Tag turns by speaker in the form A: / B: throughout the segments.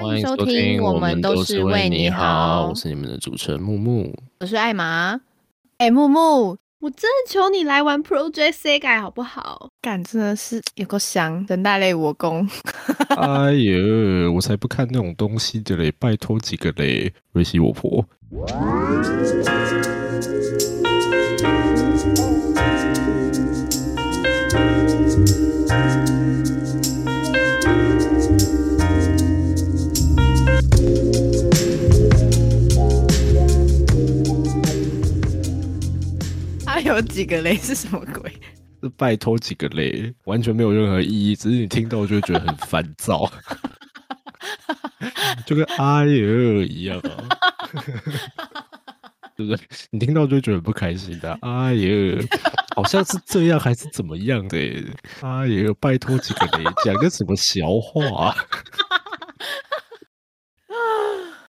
A: 欢迎收听，我们都是为你好。我是你们的主持人木木，
B: 我是艾玛。哎，木木，我真的求你来玩 Project C 改好不好？干真的是有个香，人大累我功。
A: 哎呦，我才不看那种东西的嘞！拜托几个嘞，瑞西我婆。
B: 有几个雷是什么鬼？
A: 是拜托几个雷，完全没有任何意义，只是你听到就会觉得很烦躁，就跟哎呦一样，啊 对不对？你听到就会觉得很不开心的，哎呦，好像是这样还是怎么样的？哎呦，拜托几个雷，讲个什么笑话？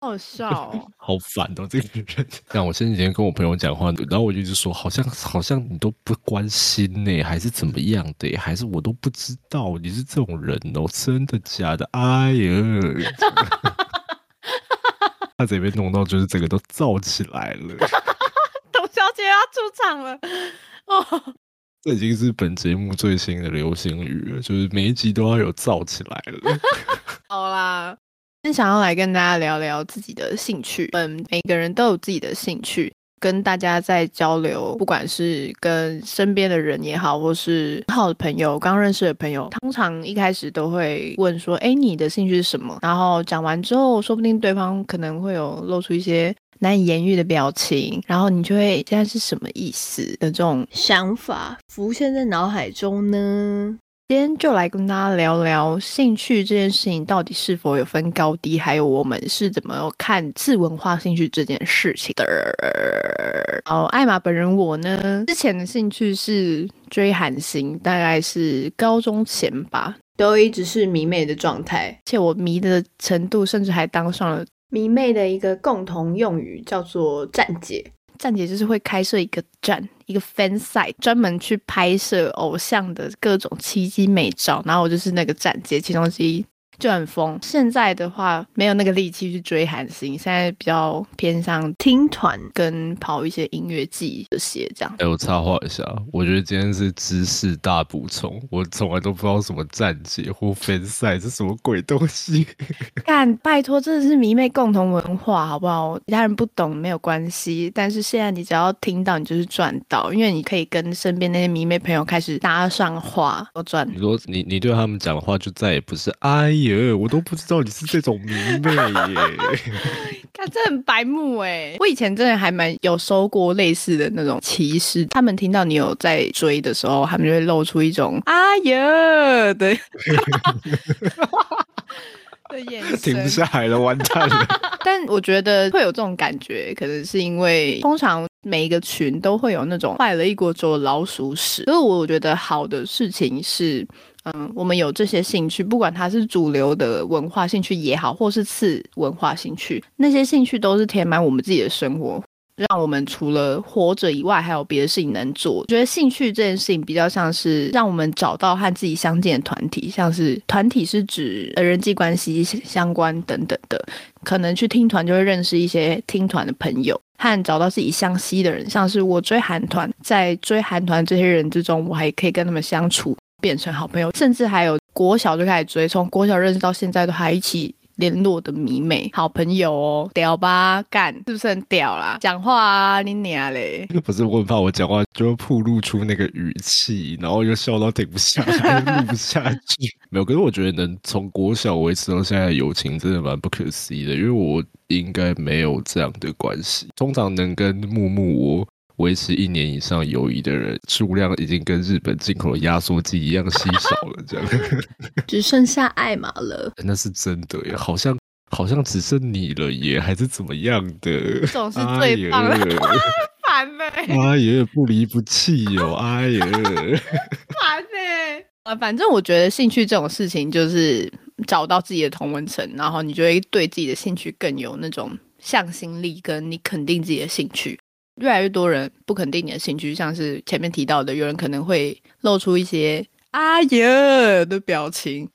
B: 好笑，
A: 好烦哦！这个人，像我前几天跟我朋友讲话，然后我就一直说，好像好像你都不关心呢，还是怎么样的？还是我都不知道你是这种人哦？真的假的？哎呀，他这边弄到就是整个都燥起来了。
B: 董小姐要出场了
A: 哦！这已经是本节目最新的流行语了，就是每一集都要有燥起来了。
B: 好啦。想要来跟大家聊聊自己的兴趣。嗯，每个人都有自己的兴趣，跟大家在交流，不管是跟身边的人也好，或是好的朋友、刚认识的朋友，通常一开始都会问说：“哎，你的兴趣是什么？”然后讲完之后，说不定对方可能会有露出一些难以言喻的表情，然后你就会现在是什么意思的这种想法浮现在脑海中呢？今天就来跟大家聊聊兴趣这件事情到底是否有分高低，还有我们是怎么看次文化兴趣这件事情的。哦，艾玛本人我呢，之前的兴趣是追韩星，大概是高中前吧，都一直是迷妹的状态，且我迷的程度甚至还当上了迷妹的一个共同用语，叫做站姐。站姐就是会开设一个站，一个 fan site，专门去拍摄偶像的各种奇迹美照，然后我就是那个站姐其中之一。就很疯。现在的话，没有那个力气去追韩星，现在比较偏向听团跟跑一些音乐季这些这样。
A: 哎，我插话一下，我觉得今天是知识大补充。我从来都不知道什么站姐或分赛是什么鬼东西。
B: 干，拜托，真的是迷妹共同文化，好不好？其他人不懂没有关系，但是现在你只要听到，你就是赚到，因为你可以跟身边那些迷妹朋友开始搭上话，都赚。
A: 你说你你对他们讲的话，就再也不是哎。耶，我都不知道你是这种迷妹耶！
B: 看，这很白目哎！我以前真的还蛮有收过类似的那种歧视，他们听到你有在追的时候，他们就会露出一种“哎呀”的 的眼神，
A: 停不下来了，完蛋了！
B: 但我觉得会有这种感觉，可能是因为通常每一个群都会有那种坏了一锅粥的老鼠屎，所以我觉得好的事情是。嗯，我们有这些兴趣，不管它是主流的文化兴趣也好，或是次文化兴趣，那些兴趣都是填满我们自己的生活，让我们除了活着以外，还有别的事情能做。我觉得兴趣这件事情比较像是让我们找到和自己相近的团体，像是团体是指人际关系相关等等的，可能去听团就会认识一些听团的朋友，和找到自己相吸的人，像是我追韩团，在追韩团这些人之中，我还可以跟他们相处。变成好朋友，甚至还有国小就开始追，从国小认识到现在都还一起联络的迷妹好朋友哦，屌吧干是不是很屌啦？讲话啊你娘嘞！
A: 不是我很怕我讲话就会暴露出那个语气，然后又笑到停不下来，录不下去。没有，可是我觉得能从国小维持到现在的友情真的蛮不可思议的，因为我应该没有这样的关系。通常能跟木木我。维持一年以上友谊的人数量已经跟日本进口的压缩机一样稀少了，这样
B: 只剩下艾玛了。
A: 那是真的耶，好像好像只剩你了耶，还是怎么样的？
B: 总是最棒的，烦呢。
A: 哎呀，不离不弃哟，哎呀，烦
B: 呢。啊，反正我觉得兴趣这种事情，就是找到自己的同文层，然后你就会对自己的兴趣更有那种向心力，跟你肯定自己的兴趣。越来越多人不肯定你的兴趣，像是前面提到的，有人可能会露出一些“啊呀”的表情，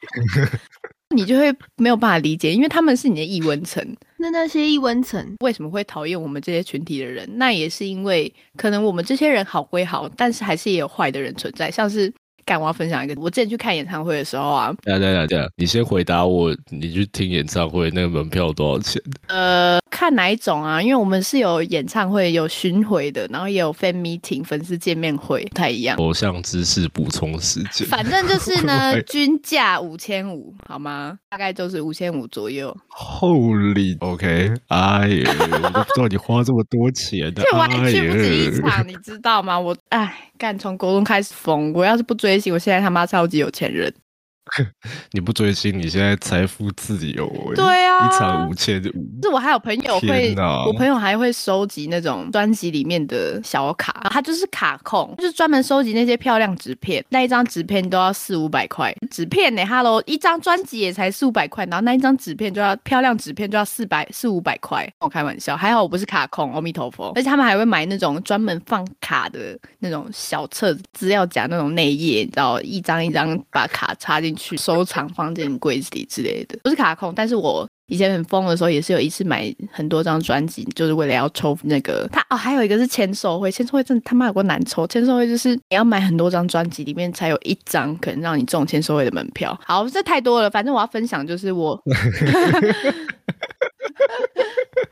B: 你就会没有办法理解，因为他们是你的异温层。
C: 那那些异温层
B: 为什么会讨厌我们这些群体的人？那也是因为可能我们这些人好归好，但是还是也有坏的人存在，像是。干，我要分享一个，我之前去看演唱会的时候啊，
A: 等下等下等下，你先回答我，你去听演唱会那个门票多少钱？
B: 呃，看哪一种啊？因为我们是有演唱会有巡回的，然后也有 fan meeting 粉丝见面会，不太一样。
A: 偶像知识补充时间，
B: 反正就是呢，均价五千五，好吗？大概就是五千五左右。
A: Holy OK，哎呀，我都不知道你花这么多钱的，
B: 我还去不止一场，你知道吗？我哎。干从国中开始疯，我要是不追星，我现在他妈超级有钱人。
A: 你不追星，你现在财富自由。
B: 对啊，
A: 一场五千五。
B: 是我还有朋友会，我朋友还会收集那种专辑里面的小卡，他就是卡控，就是专门收集那些漂亮纸片。那一张纸片都要四五百块，纸片呢？Hello，一张专辑也才四五百块，然后那一张纸片就要漂亮纸片就要四百四五百块。我开玩笑，还好我不是卡控，阿弥陀佛。而且他们还会买那种专门放卡的那种小册子、资料夹那种内页，你知道，一张一张把卡插进。去收藏放进柜子里之类的，不是卡控，但是我以前很疯的时候，也是有一次买很多张专辑，就是为了要抽那个。他哦，还有一个是签售会，签售会真的他妈有个难抽，签售会就是你要买很多张专辑，里面才有一张可能让你中签售会的门票。好，这太多了，反正我要分享就是我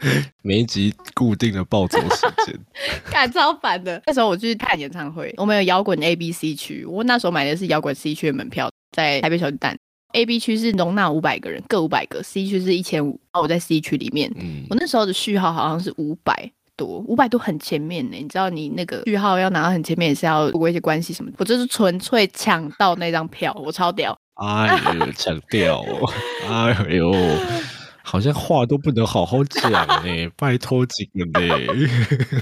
A: 每一集固定的暴走时间，
B: 赶超烦的。那时候我去看演唱会，我们有摇滚 A、B、C 区，我那时候买的是摇滚 C 区的门票。在台北小巨蛋，A、B 区是容纳五百个人，各五百个；C 区是一千五，然后我在 C 区里面。嗯，我那时候的序号好像是五百多，五百多很前面呢。你知道，你那个序号要拿到很前面，也是要过一些关系什么的。我就是纯粹抢到那张票，我超屌！
A: 哎呦，抢掉！哎呦，好像话都不能好好讲呢，拜托几个呢。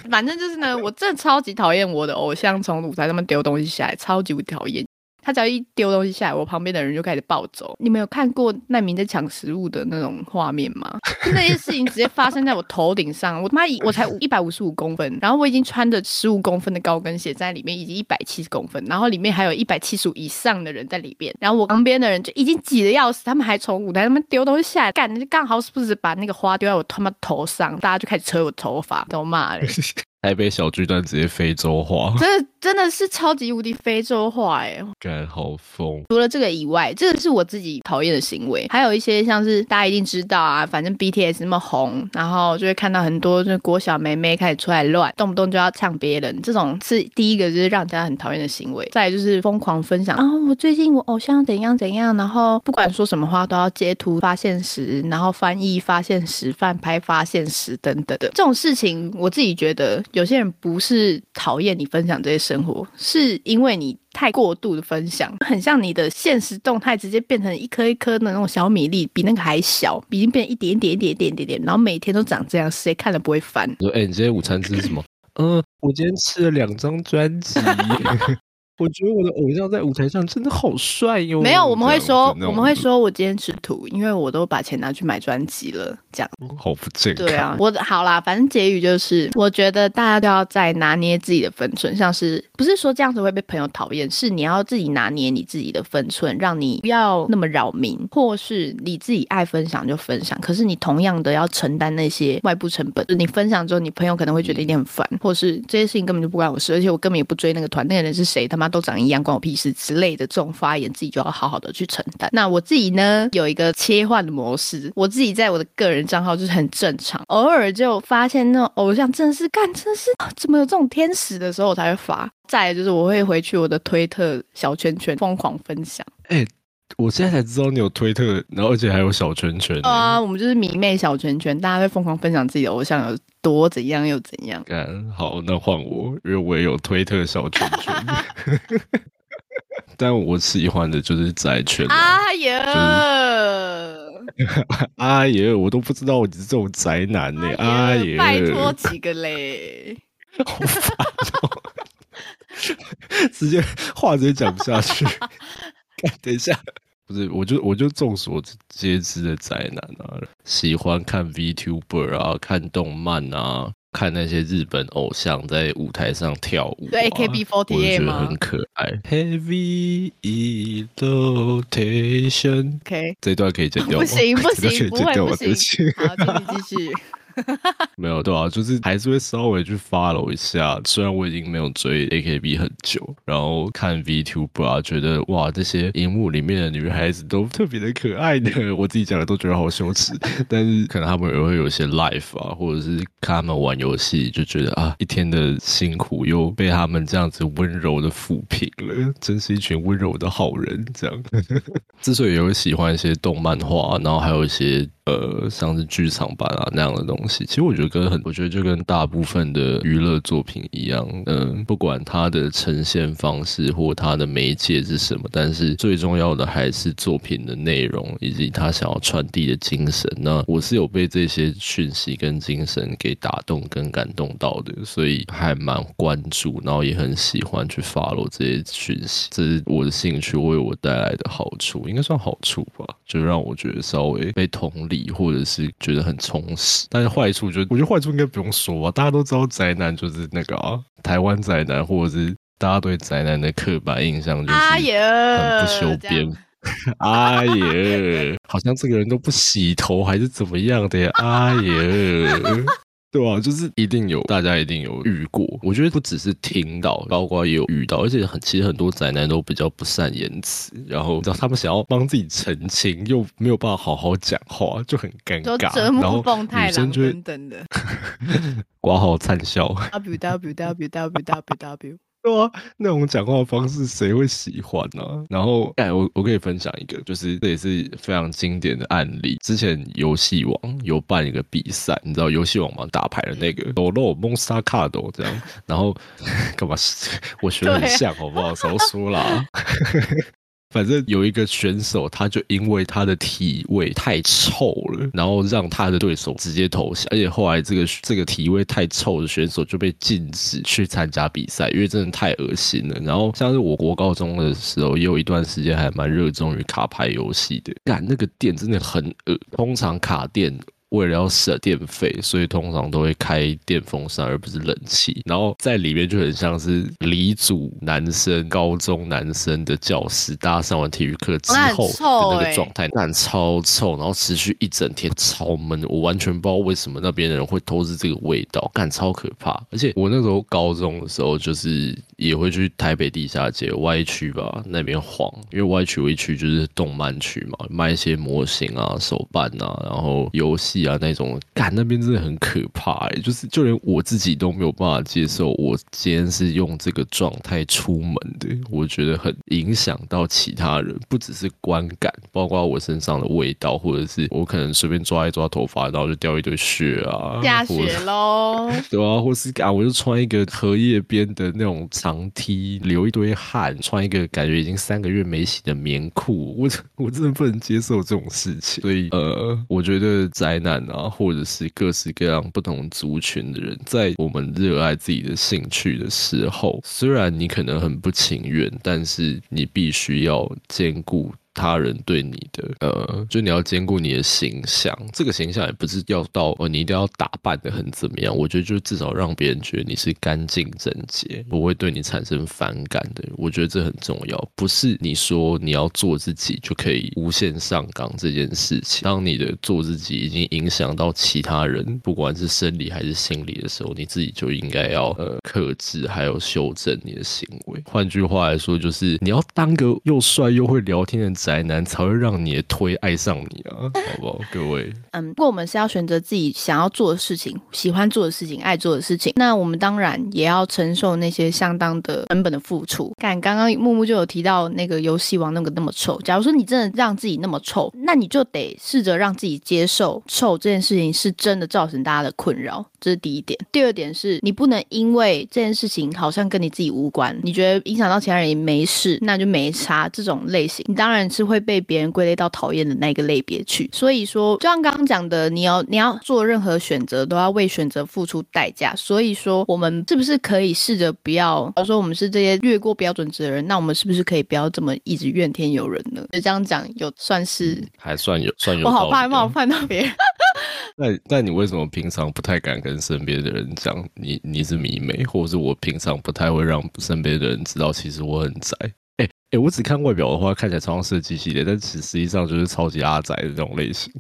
B: 反正就是呢，我真的超级讨厌我的偶像从舞台上面丢东西下来，超级讨厌。他只要一丢东西下来，我旁边的人就开始暴走。你们有看过难民在抢食物的那种画面吗？那件事情直接发生在我头顶上。我他妈，我才 一百五十五公分，然后我已经穿着十五公分的高跟鞋在里面，已经一百七十公分，然后里面还有一百七十五以上的人在里边。然后我旁边的人就已经挤得要死，他们还从舞台上面丢东西下来，干，刚好是不是把那个花丢在我他妈头上？大家就开始扯我头发，都骂嘞。
A: 台北小巨蛋直接非洲化，
B: 真的真的是超级无敌非洲化哎！
A: 感好疯。
B: 除了这个以外，这个是我自己讨厌的行为。还有一些像是大家一定知道啊，反正 BTS 那么红，然后就会看到很多就国小妹妹开始出来乱，动不动就要呛别人，这种是第一个就是让人家很讨厌的行为。再就是疯狂分享啊，我最近我偶像怎样怎样，然后不管说什么话都要截图发现时，然后翻译发现时，翻拍发现时等等的这种事情，我自己觉得。有些人不是讨厌你分享这些生活，是因为你太过度的分享，很像你的现实动态直接变成一颗一颗的那种小米粒，比那个还小，已经变一点点一点点点点，然后每天都长这样，谁看了不会烦？
A: 说，哎，你今天午餐吃什么？嗯，我今天吃了两张专辑。我觉得我的偶像在舞台上真的好帅哟！
B: 没有，我们会说，我们会说我今天吃土，因为我都把钱拿去买专辑了，这样
A: 好不正
B: 对啊，我好啦，反正结语就是，我觉得大家都要在拿捏自己的分寸，像是不是说这样子会被朋友讨厌，是你要自己拿捏你自己的分寸，让你不要那么扰民，或是你自己爱分享就分享，可是你同样的要承担那些外部成本，就你分享之后，你朋友可能会觉得有点烦，或是这些事情根本就不关我事，而且我根本也不追那个团，那个人是谁，他妈。都长一样，关我屁事之类的这种发言，自己就要好好的去承担。那我自己呢，有一个切换的模式，我自己在我的个人账号就是很正常，偶尔就发现那种偶像真的是干，真是怎么有这种天使的时候，我才会发。再就是我会回去我的推特小圈圈疯狂分享。
A: 哎，我现在才知道你有推特，然后而且还有小圈圈。
B: 啊，我们就是迷妹小圈圈，大家会疯狂分享自己的偶像有。多怎样又怎样？
A: 嗯好，那换我，因为我也有推特小圈圈，但我喜欢的就是宅圈。
B: 哎呀，
A: 哎呀，我都不知道我是这种宅男呢。哎呀，
B: 拜托几个嘞，
A: 好烦哦！直接话直接讲不下去。等一下。不是，我就我就众所皆知的宅男啊，喜欢看 VTuber 啊，看动漫啊，看那些日本偶像在舞台上跳舞、啊，
B: 对 AKB48
A: 我就觉得
B: 吗
A: 很可爱。Heavy
B: rotation，OK，
A: 这段可以剪掉吗？
B: 不行 不
A: 这段可以
B: 行，不？会不行。。好，请你继续。
A: 没有对啊，就是还是会稍微去 follow 一下。虽然我已经没有追 AKB 很久，然后看 VTuber 啊，觉得哇，这些荧幕里面的女孩子都特别的可爱的，我自己讲的都觉得好羞耻。但是可能他们也会有一些 life 啊，或者是看他们玩游戏，就觉得啊，一天的辛苦又被他们这样子温柔的抚平了，真是一群温柔的好人。这样，之所以也会喜欢一些动漫画，然后还有一些呃，像是剧场版啊那样的东西，其实我觉得跟很，我觉得就跟大部分的娱乐作品一样，嗯、不管它的呈现方式或它的媒介是什么，但是最重要的还是作品的内容以及他想要传递的精神。那我是有被这些讯息跟精神给打动跟感动到的，所以还蛮关注，然后也很喜欢去 follow 这些讯息，这是我的兴趣为我带来的好处，应该算好处吧，就让我觉得稍微被同理，或者是觉得很充实。但是坏处就，我觉得坏处应该不用说吧，大家都知道宅男就是那个啊，台湾宅男，或者是大家对宅男的刻板印象就是
B: 哎呀，
A: 很不修边。哎呀，好像这个人都不洗头还是怎么样的呀？哎呀，对啊、就是一定有，大家一定有遇过。我觉得不只是听到，包括也有遇到，而且很其实很多宅男都比较不善言辞，然后你知道他们想要帮自己澄清，又没有办法好好讲话，就很尴尬。然后
B: 太郎
A: 女生就会
B: 等等的
A: 挂号灿笑。
B: w w w w w w
A: 对啊，那种讲话方式谁会喜欢呢、然后，哎，我我可以分享一个，就是这也是非常经典的案例。之前游戏王有办一个比赛，你知道游戏王吗？打牌的那个 Dolo Monster Card 这样，然后 干嘛？我学的很像，好不好？少说啦。反正有一个选手，他就因为他的体味太臭了，然后让他的对手直接投降，而且后来这个这个体味太臭的选手就被禁止去参加比赛，因为真的太恶心了。然后像是我国高中的时候，也有一段时间还蛮热衷于卡牌游戏的，干那个店真的很恶，通常卡店。为了要省电费，所以通常都会开电风扇而不是冷气，然后在里面就很像是离组男生、高中男生的教室，大家上完体育课之后的那个状态，那很超臭，然后持续一整天，超闷，我完全不知道为什么那边的人会都是这个味道，干超可怕。而且我那时候高中的时候，就是也会去台北地下街 Y 区吧那边晃，因为 Y 区有一区就是动漫区嘛，卖一些模型啊、手办啊，然后游戏啊那种，干那边真的很可怕哎、就是就连我自己都没有办法接受，我今天是用这个状态出门的，我觉得很影响到其他人，不只是观感，包括我身上的味道，或者是我可能随便抓一抓头发，然后就掉一堆血啊，
B: 下雪喽，
A: 对啊，或是啊，我就穿一个荷叶边的那种长梯流一堆汗，穿一个感觉已经三个月没洗的棉裤，我 我真的不能接受这种事情。所以呃，我觉得宅男啊，或者是各式各样不同族群的人，在我们热爱自己的兴趣的时候，虽然你可能很不情愿，但是你必须要兼顾。他人对你的呃，就你要兼顾你的形象，这个形象也不是要到哦，你一定要打扮的很怎么样。我觉得就至少让别人觉得你是干净整洁，不会对你产生反感的。我觉得这很重要，不是你说你要做自己就可以无限上纲这件事情。当你的做自己已经影响到其他人，不管是生理还是心理的时候，你自己就应该要呃克制，还有修正你的行为。换句话来说，就是你要当个又帅又会聊天的宅男，才会让你的推爱上你啊，好不好，各位？
B: 嗯，不过我们是要选择自己想要做的事情、喜欢做的事情、爱做的事情，那我们当然也要承受那些相当的成本的付出。看，刚刚木木就有提到那个游戏王那个那么臭，假如说你真的让自己那么臭，那你就得试着让自己接受臭这件事情是真的造成大家的困扰，这是第一点。第二点是你不能因为这件事情好像跟你自己无关，你觉得影响到其他人也没事，那就没差。这种类型，你当然是会被别人归类到讨厌的那个类别去。所以说，就像刚刚讲的，你要你要做任何选择，都要为选择付出代价。所以说，我们是不是可以试着不要，比如说我们是这些越过标准值的人，那我们是不是可以不要这么一直怨天尤人呢？就这样讲，有算是
A: 还算有算有
B: 我好怕冒犯到别人。
A: 那那你为什么平常不太敢跟身边的人讲你你是迷妹，或者是我平常不太会让身边的人知道，其实我很宅？哎哎，我只看外表的话，看起来超像设计系列，但实实际上就是超级阿宅的这种类型。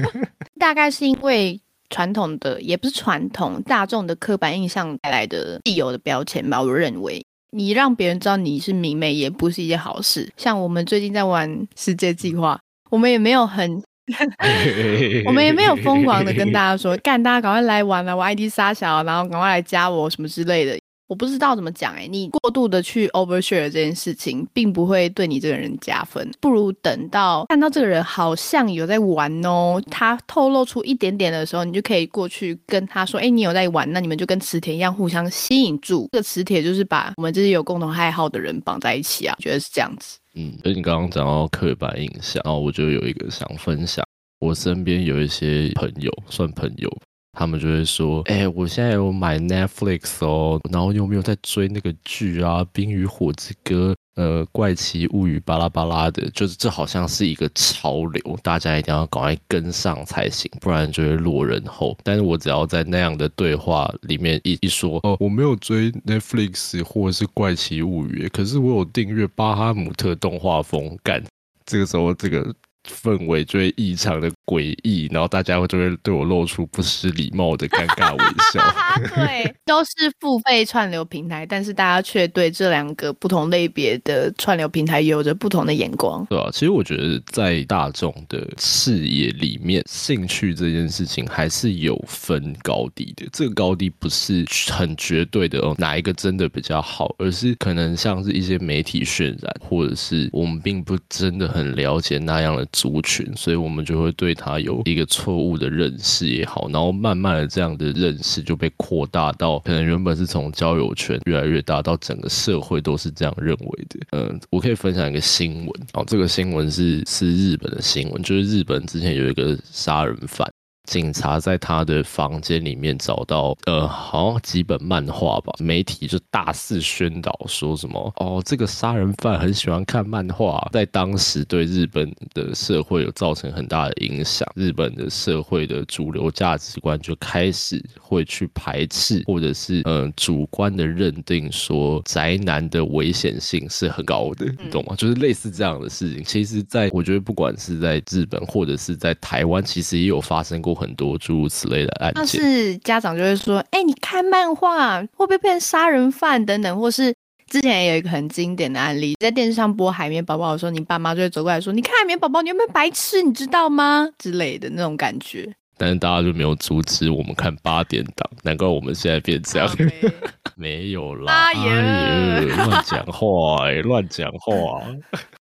B: 大概是因为传统的，也不是传统大众的刻板印象带来的既有的标签吧。我认为，你让别人知道你是迷妹，也不是一件好事。像我们最近在玩世界计划，我们也没有很。我们也没有疯狂的跟大家说，干大家赶快来玩啊，我 ID 杀小，然后赶快来加我什么之类的。我不知道怎么讲哎，你过度的去 overshare 这件事情，并不会对你这个人加分。不如等到看到这个人好像有在玩哦，他透露出一点点的时候，你就可以过去跟他说，哎，你有在玩，那你们就跟磁铁一样互相吸引住。这个磁铁就是把我们这些有共同爱好的人绑在一起啊，觉得是这样子。
A: 嗯，所以你刚刚讲到刻板印象，然后我就有一个想分享，我身边有一些朋友，算朋友。他们就会说：“哎，我现在有买 Netflix 哦，然后有没有在追那个剧啊，《冰与火之歌》呃，《怪奇物语》巴拉巴拉的，就是这好像是一个潮流，大家一定要赶快跟上才行，不然就会落人后。但是我只要在那样的对话里面一一说，哦，我没有追 Netflix 或者是《怪奇物语》，可是我有订阅巴哈姆特动画风，干，这个时候这个。”氛围就会异常的诡异，然后大家会就会对我露出不失礼貌的尴尬微笑。
B: 对，都是付费串流平台，但是大家却对这两个不同类别的串流平台有着不同的眼光。
A: 对啊，其实我觉得在大众的视野里面，兴趣这件事情还是有分高低的。这个高低不是很绝对的哦，哪一个真的比较好，而是可能像是一些媒体渲染，或者是我们并不真的很了解那样的。族群，所以我们就会对他有一个错误的认识也好，然后慢慢的这样的认识就被扩大到，可能原本是从交友圈越来越大，到整个社会都是这样认为的。嗯，我可以分享一个新闻，哦，这个新闻是是日本的新闻，就是日本之前有一个杀人犯。警察在他的房间里面找到，呃，好像几本漫画吧。媒体就大肆宣导说什么，哦，这个杀人犯很喜欢看漫画，在当时对日本的社会有造成很大的影响。日本的社会的主流价值观就开始会去排斥，或者是呃主观的认定说宅男的危险性是很高的，你懂吗？就是类似这样的事情。其实，在我觉得不管是在日本或者是在台湾，其实也有发生过。很多诸如此类的案件，但
B: 是家长就会说：“哎，你看漫画会不会变成杀人犯等等？”或是之前也有一个很经典的案例，在电视上播《海绵宝宝》的时候，你爸妈就会走过来说：“你看海绵宝宝，你有没有白痴？你知道吗？”之类的那种感觉。
A: 但是大家就没有阻止我们看八点档，难怪我们现在变这样。没有啦，哎呀，乱讲话哎，乱讲话。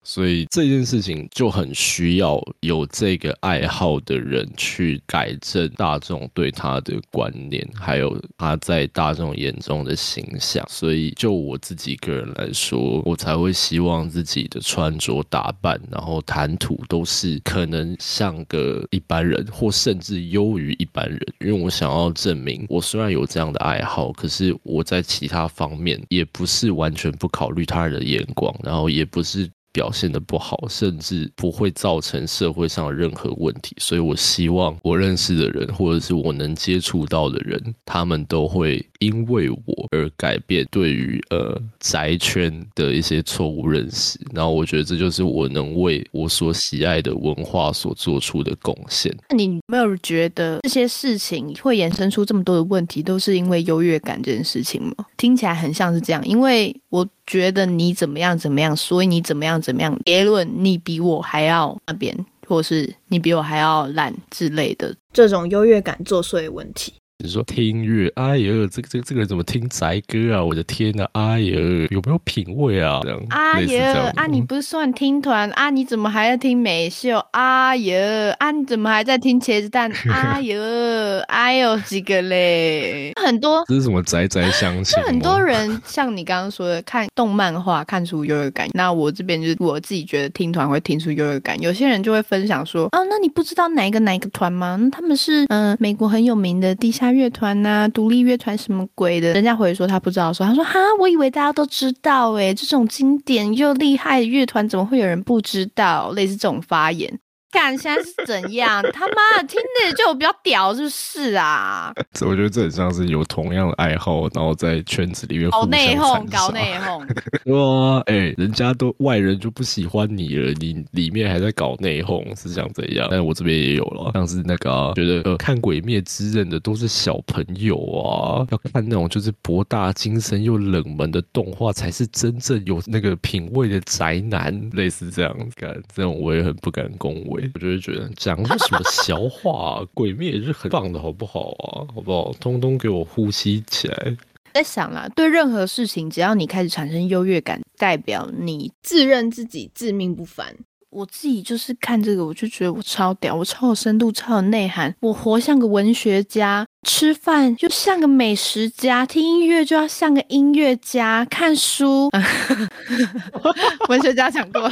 A: 所以这件事情就很需要有这个爱好的人去改正大众对他的观念，还有他在大众眼中的形象。所以就我自己个人来说，我才会希望自己的穿着打扮，然后谈吐都是可能像个一般人，或甚至优于一般人。因为我想要证明，我虽然有这样的爱好，可是我在其他方面也不是完全不考虑他人的眼光，然后也不是。表现的不好，甚至不会造成社会上的任何问题，所以我希望我认识的人，或者是我能接触到的人，他们都会因为我而改变对于呃宅圈的一些错误认识。然后我觉得这就是我能为我所喜爱的文化所做出的贡献。
B: 那你没有觉得这些事情会衍生出这么多的问题，都是因为优越感这件事情吗？听起来很像是这样，因为我。觉得你怎么样怎么样，所以你怎么样怎么样？结论你比我还要那边，或是你比我还要懒之类的，这种优越感作祟的问题。
A: 你说听音乐，哎呦，这个这个这个人怎么听宅歌啊？我的天呐，哎呦，有没有品味啊？这样，
B: 哎呦，啊，你不是算听团啊？你怎么还在听美秀？哎呦，啊，你怎么还在听茄子蛋？哎呦，哎呦，几个嘞？很多，
A: 这是什么宅宅相亲？
B: 很多人像你刚刚说的，看动漫画看出优越感。那我这边就是我自己觉得听团会听出优越感。有些人就会分享说，哦，那你不知道哪一个哪一个团吗？他们是嗯，美国很有名的地下。乐团呐，独立乐团什么鬼的？人家回说他不知道，说他说哈，我以为大家都知道诶，这种经典又厉害的乐团怎么会有人不知道？类似这种发言，干现在是怎样？他妈的，听着就比较屌，是不是啊？
A: 我觉得这很像是有同样的爱好，然后在圈子里面
B: 搞内讧，搞内讧。
A: 哇，哎、人家都外人就不喜欢你了，你里面还在搞内讧，是想怎样？但我这边也有了，像是那个啊、觉得呃看《鬼灭之刃》的都是小朋友啊，要看那种就是博大精深又冷门的动画，才是真正有那个品味的宅男，类似这样干，这种我也很不敢恭维，我就会觉得讲的什么小话、啊，《鬼灭》也是很棒的好不好啊？好不好？通通给我呼吸起来。
B: 在想啦，对任何事情，只要你开始产生优越感，代表你
C: 自认自己自命不凡。
B: 我自己就是看这个，我就觉得我超屌，我超有深度，超有内涵，我活像个文学家，吃饭就像个美食家，听音乐就要像个音乐家，看书，文学家讲过。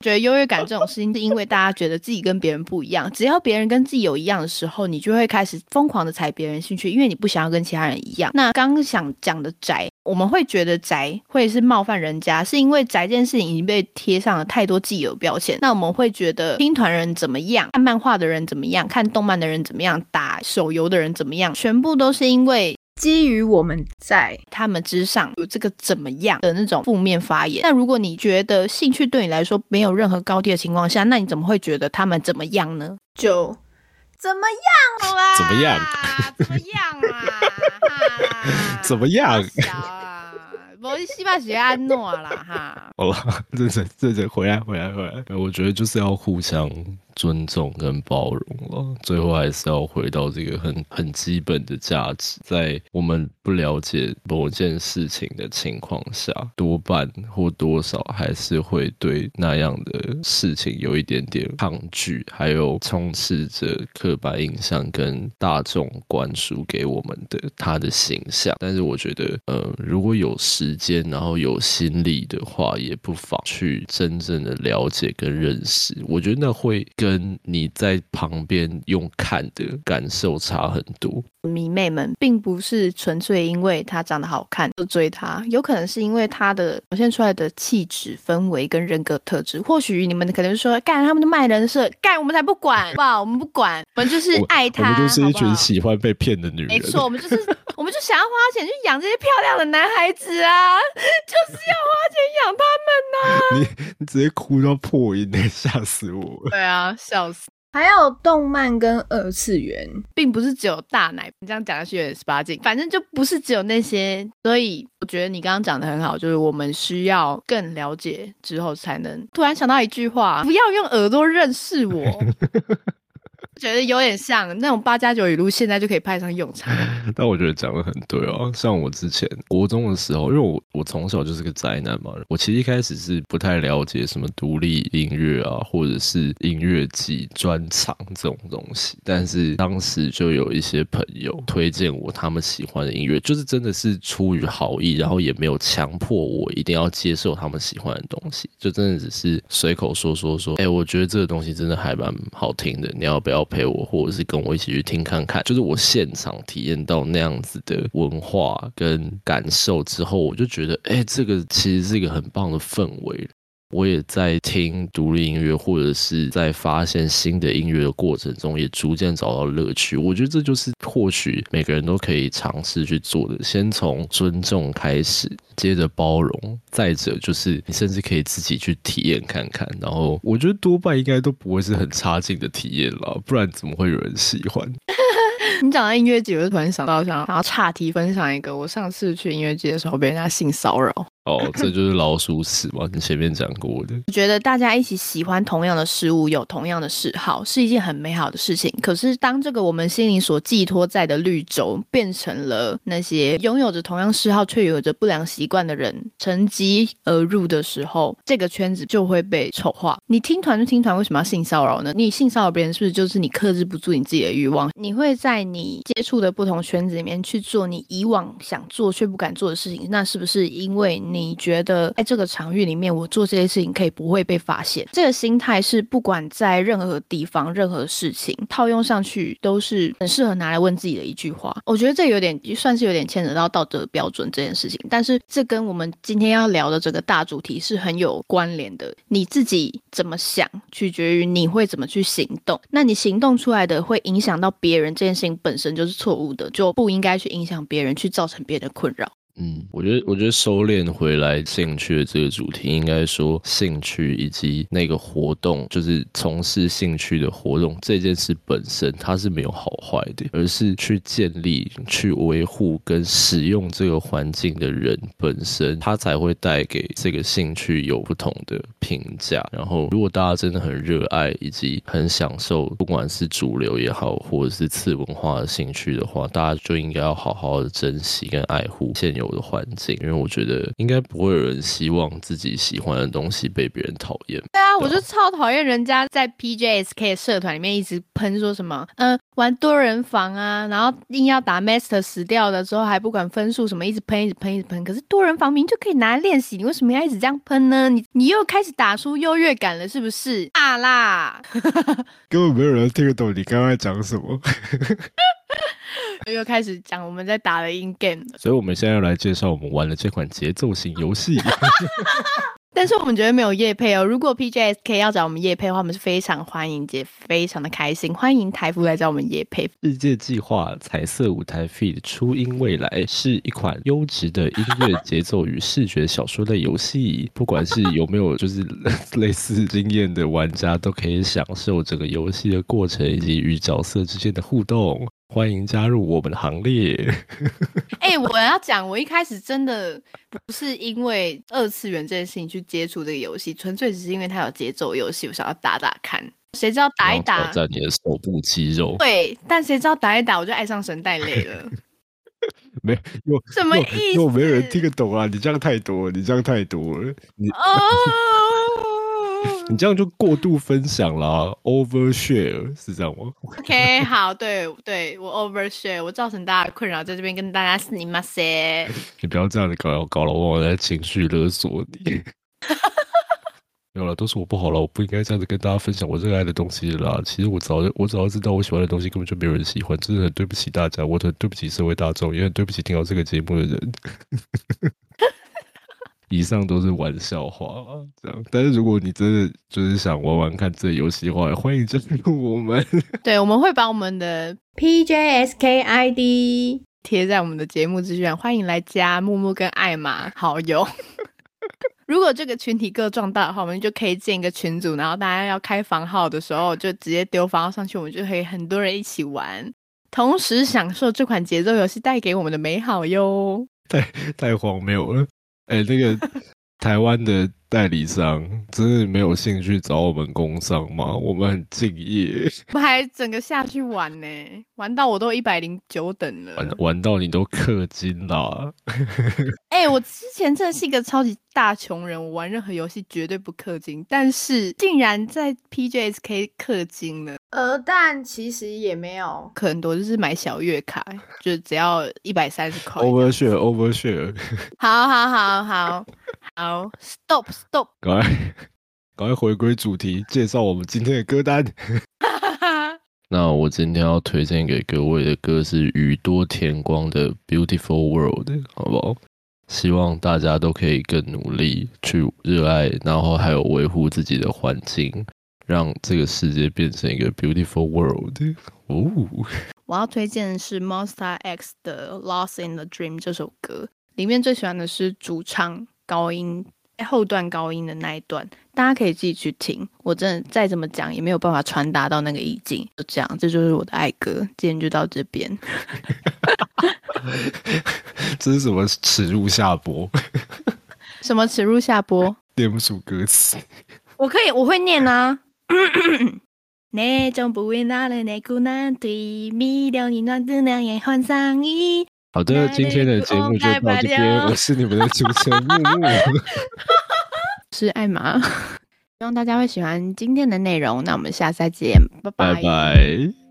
B: 觉得优越感这种事情，是因为大家觉得自己跟别人不一样，只要别人跟自己有一样的时候，你就会开始疯狂的踩别人兴趣，因为你不想要跟其他人一样。那刚想讲的宅，我们会觉得宅会是冒犯人家，是因为宅这件事情已经被贴上了太多既有标签。那我们会觉得听团人怎么样，看漫画的人怎么样，看动漫的人怎么样，打手游的人怎么样，全部都是因为
C: 基于我们在
B: 他们之上有这个怎么样的那种负面发言。那如果你觉得兴趣对你来说没有任何高低的情况下，那你怎么会觉得他们怎么样呢？
C: 就
B: 怎么样啦？
A: 怎么样？
B: 怎么样啊？哈
A: 怎么样？
B: 我希望学安诺啦哈。
A: 好了，这这这这回来回来回来，我觉得就是要互相尊重跟包容了。最后还是要回到这个很很基本的价值，在我们不了解某件事情的情况下，多半或多少还是会对那样的事情有一点点抗拒，还有充斥着刻板印象跟大众灌输给我们的他的形象。但是我觉得，呃，如果有时间，然后有心力的话，也不妨去真正的了解跟认识。我觉得那会更跟你在旁边用看的感受差很多。
B: 迷妹们并不是纯粹因为她长得好看就追她，有可能是因为她的表现出来的气质、氛围跟人格特质。或许你们可能说，干他们的卖人设，干我们才不管，好不好？我们不管，我们就是爱他，
A: 我们就是一群喜欢被骗的女人。
B: 没错，我们就是，我们就想要花钱去养这些漂亮的男孩子啊，就是要花钱养他们呐、
A: 你你直接哭到破音呢，吓死我了！
B: 对啊，笑死，
C: 还有动漫跟二次元，
B: 并不是只有大奶，你这样讲下去有点十八禁，反正就不是只有那些。所以我觉得你刚刚讲的很好，就是我们需要更了解之后，才能突然想到一句话：不要用耳朵认识我。觉得有点像那种八加九语录，现在就可以派上用场。
A: 但我觉得讲的很对哦。像我之前国中的时候，因为我我从小就是个宅男嘛，我其实一开始是不太了解什么独立音乐啊，或者是音乐季专场这种东西。但是当时就有一些朋友推荐我他们喜欢的音乐，就是真的是出于好意，然后也没有强迫我一定要接受他们喜欢的东西，就真的只是随口说说说，哎、我觉得这个东西真的还蛮好听的，你要不要陪我，或者是跟我一起去听看看？就是我现场体验到那样子的文化跟感受之后，我就觉得，哎、这个其实是一个很棒的氛围。我也在听独立音乐，或者是在发现新的音乐的过程中，也逐渐找到乐趣。我觉得这就是或许每个人都可以尝试去做的。先从尊重开始，接着包容，再者就是你甚至可以自己去体验看看。然后我觉得多半应该都不会是很差劲的体验了，不然怎么会有人喜欢？
B: 你讲到音乐节，我就突然想到，想要岔题分享一个，我上次去音乐节的时候被人家性骚扰。
A: 哦，这就是老鼠屎嘛，你前面讲过的。
B: 我觉得大家一起喜欢同样的事物，有同样的嗜好，是一件很美好的事情。可是，当这个我们心灵所寄托在的绿洲变成了那些拥有着同样嗜好却有着不良习惯的人乘机而入的时候，这个圈子就会被丑化。你听团就听团，为什么要性骚扰呢？你性骚扰别人，是不是就是你克制不住你自己的欲望？你会在你接触的不同圈子里面去做你以往想做却不敢做的事情，那是不是因为你？你觉得在这个场域里面，我做这些事情可以不会被发现。这个心态是不管在任何地方、任何事情套用上去，都是很适合拿来问自己的一句话。我觉得这有点算是有点牵扯到道德标准这件事情，但是这跟我们今天要聊的这个大主题是很有关联的。你自己怎么想，取决于你会怎么去行动。那你行动出来的会影响到别人，这件事情本身就是错误的，就不应该去影响别人，去造成别人的困扰。
A: 嗯，我觉得，我觉得收敛回来兴趣的这个主题，应该说兴趣以及那个活动，就是从事兴趣的活动这件事本身，它是没有好坏的，而是去建立、去维护跟使用这个环境的人本身，他才会带给这个兴趣有不同的评价。然后，如果大家真的很热爱以及很享受，不管是主流也好，或者是次文化的兴趣的话，大家就应该要好好的珍惜跟爱护现有。的环境，因为我觉得应该不会有人希望自己喜欢的东西被别人讨厌。
B: 对啊，我就超讨厌人家在 PJSK 社团里面一直喷说什么，嗯，玩多人房啊，然后硬要打 Master 死掉的时候还不管分数什么，一直喷，一直喷，一直喷。可是多人房明就可以拿来练习，你为什么要一直这样喷呢？你你又开始打出优越感了，是不是？啊啦，
A: 根本没有人听得懂你刚刚在讲什么。
B: 又开始讲我们在打的 in game
A: 所以我们现在要来介绍我们玩的这款节奏型游戏。
B: 但是我们觉得没有夜配哦。如果 PJSK 要找我们夜配的话，我们是非常欢迎，也非常的开心。欢迎台服来找我们夜配。
A: 日界计划彩色舞台 feed 初音未来是一款优质的音乐节奏与视觉小说类游戏。不管是有没有就是 类似经验的玩家，都可以享受整个游戏的过程以及与角色之间的互动。欢迎加入我们的行列。
B: 哎，我要讲，我一开始真的不是因为二次元这件事情去接触这个游戏，纯粹只是因为它有节奏游戏，我想要打打看。谁知道打一打，
A: 挑战你的手部肌肉。
B: 对，但谁知道打一打，我就爱上神代类了。
A: 没有
B: 什么意思？
A: 又没有人听得懂啊！你这样太多，你这样太多了。你你这样就过度分享了，overshare 是这样吗
B: ？OK，好，对对，我 overshare，我造成大家困扰，在这边跟大家是你妈塞。
A: 你不要这样子搞搞了，我在情绪勒索你。没有了，都是我不好了，我不应该这样子跟大家分享我热爱的东西啦。其实我早我早知道我喜欢的东西根本就没有人喜欢，真的很对不起大家，我很对不起社会大众，也很对不起听到这个节目的人。以上都是玩笑话，这样。但是如果你真的就是想玩玩看这游戏的话，欢迎加入我们。
B: 对，我们会把我们的 PJSK ID 贴在我们的节目资讯，欢迎来加木木跟艾玛好友。如果这个群体够壮大的话，我们就可以建一个群组，然后大家要开房号的时候，就直接丢房号上去，我们就可以很多人一起玩，同时享受这款节奏游戏带给我们的美好哟。
A: 太太荒谬了。哎，那个台湾的代理商真的没有兴趣找我们工商吗？我们很敬业，
B: 我们还整个下去玩呢，玩到我都一百零九等了，
A: 玩玩到你都氪金了。
B: 哎，我之前真的是一个超级大穷人，我玩任何游戏绝对不氪金，但是竟然在 PJSK 氪金了。
C: 呃，但其实也没有
B: 可能多，就是买小月卡，就只要一百三十块。
A: Overshare，Overshare。
B: 好好好好好，Stop Stop。
A: 赶快 赶快回归主题，介绍我们今天的歌单。那我今天要推荐给各位的歌是宇多田光的《Beautiful World》，好不好？希望大家都可以更努力去热爱，然后还有维护自己的环境。让这个世界变成一个 beautiful world。哦，
B: 我要推荐的是 Monster X 的《Lost in the Dream》这首歌，里面最喜欢的是主唱高音后段高音的那一段，大家可以自己去听。我真的再怎么讲也没有办法传达到那个意境，就这样，这就是我的爱歌。今天就到这边。
A: 这是什么耻辱下播？
B: 什么耻辱下播？
A: 念不出歌词。
B: 我可以，我会念啊。那种不为那的内裤难对，迷恋你那的两眼换上衣。
A: 好的，今天的节目就到这边，我是你们的主持人木木，
B: 是艾玛，希望大家会喜欢今天的内容。那我们下次再见，拜
A: 拜拜。